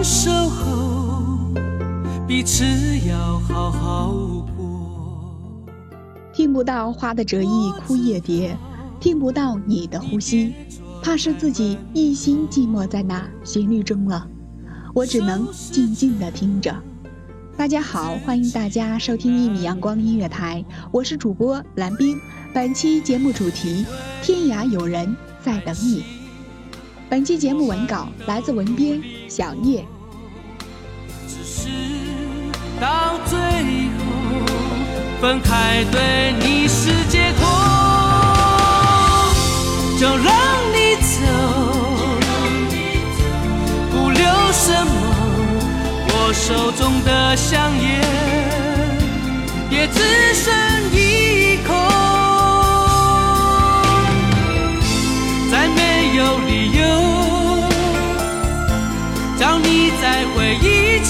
分手后彼此要好好过。听不到花的折翼枯叶蝶，听不到你的呼吸，怕是自己一心寂寞在那旋律中了。我只能静静的听着。大家好，欢迎大家收听一米阳光音乐台，我是主播蓝冰。本期节目主题：天涯有人在等你。本期节目文稿来自文编小叶。只是到最后分开，对你是解脱，就让你走，不留什么。我手中的香烟也只剩一口，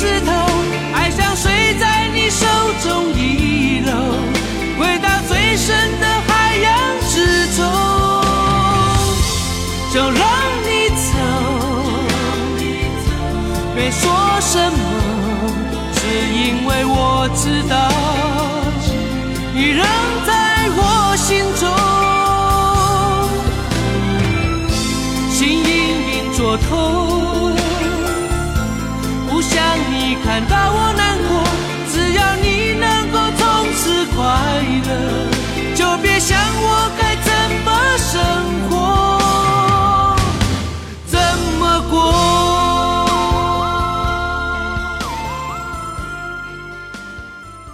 石头，爱像水在你手中遗漏，回到最深的海洋之中，就让你走，别说什么，只因为我知道，你仍在我心中，心隐隐作痛。看到我难过，只要你能够从此快乐，就别想我该怎么生活，怎么过。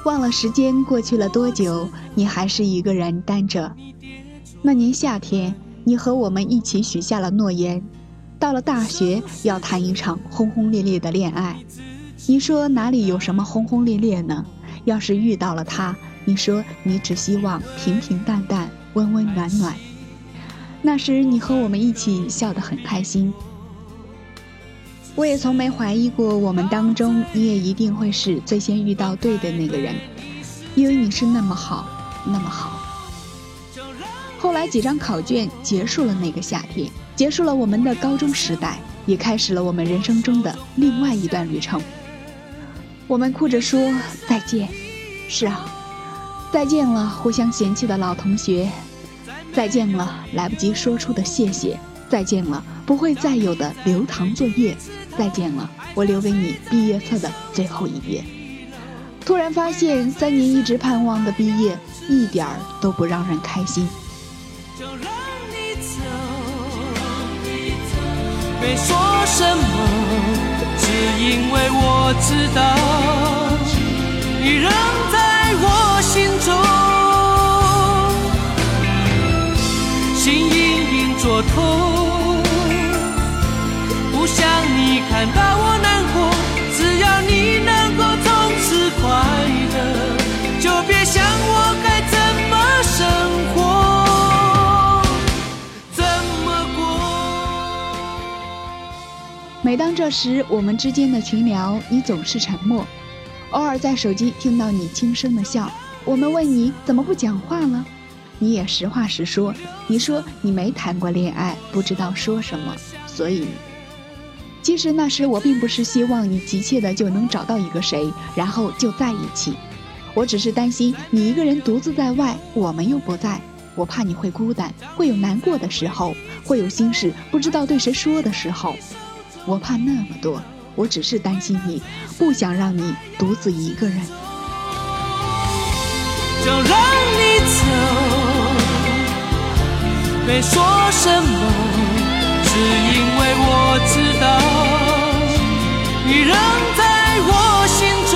忘了时间过去了多久，你还是一个人单着。那年夏天，你和我们一起许下了诺言，到了大学要谈一场轰轰烈烈的恋爱。你说哪里有什么轰轰烈烈呢？要是遇到了他，你说你只希望平平淡淡、温温暖暖。那时你和我们一起笑得很开心。我也从没怀疑过，我们当中你也一定会是最先遇到对的那个人，因为你是那么好，那么好。后来几张考卷结束了那个夏天，结束了我们的高中时代，也开始了我们人生中的另外一段旅程。我们哭着说再见，是啊，再见了，互相嫌弃的老同学，再见了，来不及说出的谢谢，再见了，不会再有的留堂作业，再见了，我留给你毕业册的最后一页。突然发现，三年一直盼望的毕业，一点儿都不让人开心。就让你走，别说什么，只因为我知道，你仍每当这时，我们之间的群聊，你总是沉默，偶尔在手机听到你轻声的笑。我们问你怎么不讲话了，你也实话实说，你说你没谈过恋爱，不知道说什么，所以。其实那时我并不是希望你急切的就能找到一个谁，然后就在一起。我只是担心你一个人独自在外，我们又不在，我怕你会孤单，会有难过的时候，会有心事不知道对谁说的时候。我怕那么多，我只是担心你，不想让你独自一个人。就让你走，别说什么，只因为我知道你仍在我心中，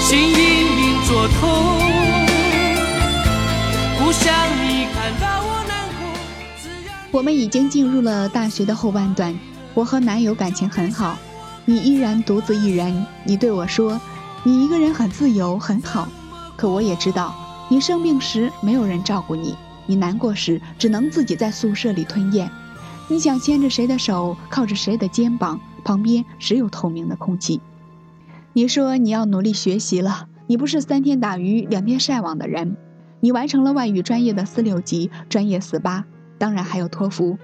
心隐隐作痛，不想你看到我。我们已经进入了大学的后半段，我和男友感情很好，你依然独自一人。你对我说。你一个人很自由，很好，可我也知道，你生病时没有人照顾你，你难过时只能自己在宿舍里吞咽。你想牵着谁的手，靠着谁的肩膀，旁边只有透明的空气。你说你要努力学习了，你不是三天打鱼两天晒网的人。你完成了外语专业的四六级、专业四八，当然还有托福。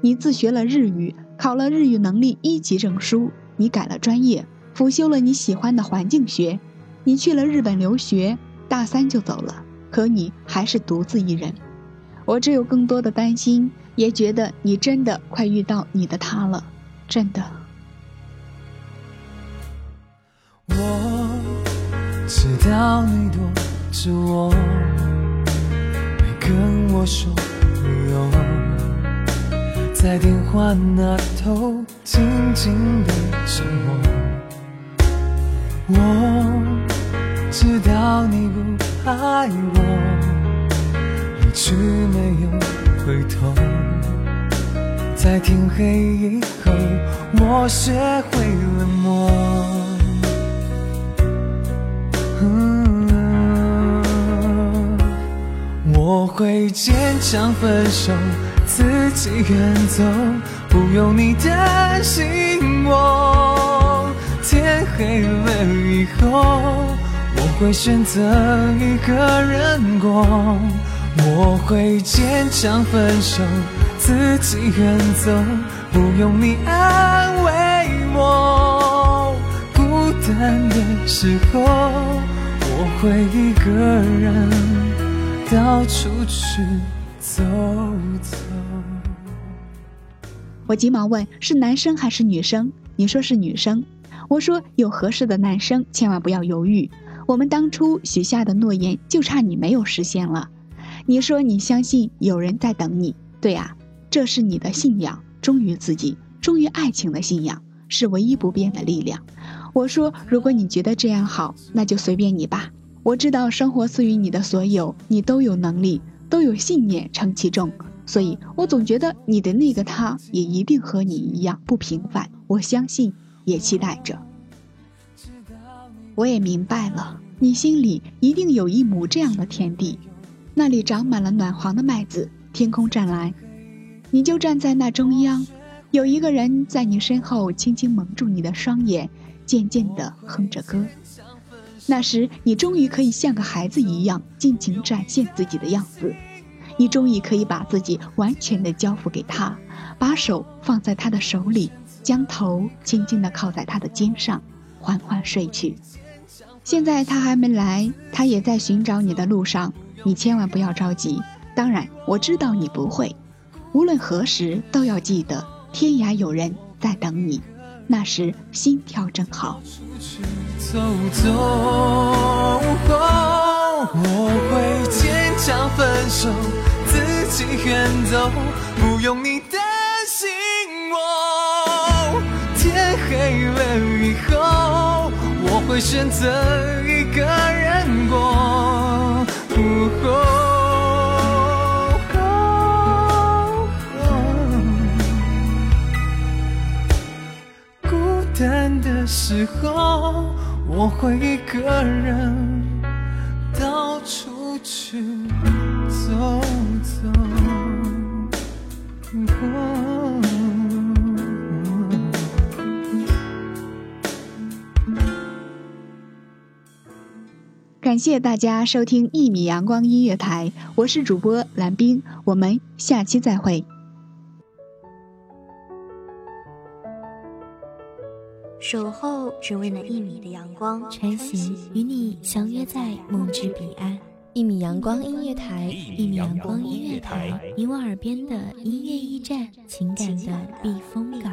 你自学了日语，考了日语能力一级证书。你改了专业。辅修了你喜欢的环境学，你去了日本留学，大三就走了，可你还是独自一人。我只有更多的担心，也觉得你真的快遇到你的他了，真的。我知道你躲着我，没跟我说，在电话那头静静的沉默。我知道你不爱我，一直没有回头。在天黑以后，我学会冷漠。我会坚强分手，自己远走，不用你担心我。天黑了以后，我会选择一个人过。我会坚强分手，自己远走，不用你安慰我。孤单的时候，我会一个人到处去走走。我急忙问：是男生还是女生？你说是女生。我说有合适的男生，千万不要犹豫。我们当初许下的诺言，就差你没有实现了。你说你相信有人在等你，对啊，这是你的信仰，忠于自己，忠于爱情的信仰，是唯一不变的力量。我说，如果你觉得这样好，那就随便你吧。我知道生活赐予你的所有，你都有能力，都有信念撑其重，所以我总觉得你的那个他，也一定和你一样不平凡。我相信。也期待着，我也明白了，你心里一定有一亩这样的田地，那里长满了暖黄的麦子，天空湛蓝，你就站在那中央，有一个人在你身后轻轻蒙住你的双眼，渐渐地哼着歌。那时，你终于可以像个孩子一样尽情展现自己的样子，你终于可以把自己完全的交付给他，把手放在他的手里。将头轻轻地靠在他的肩上，缓缓睡去。现在他还没来，他也在寻找你的路上。你千万不要着急。当然，我知道你不会。无论何时，都要记得天涯有人在等你。那时心跳正好。走走，我会想分手自己远走，不用你担心我。天黑了以后，我会选择一个人过。孤单的时候，我会一个人。感谢大家收听一米阳光音乐台，我是主播蓝冰，我们下期再会。守候只为那一米的阳光，穿行与你相约在梦之彼岸。一米阳光音乐台，一米阳光音乐台，你我耳边的音乐驿站，情感的避风港。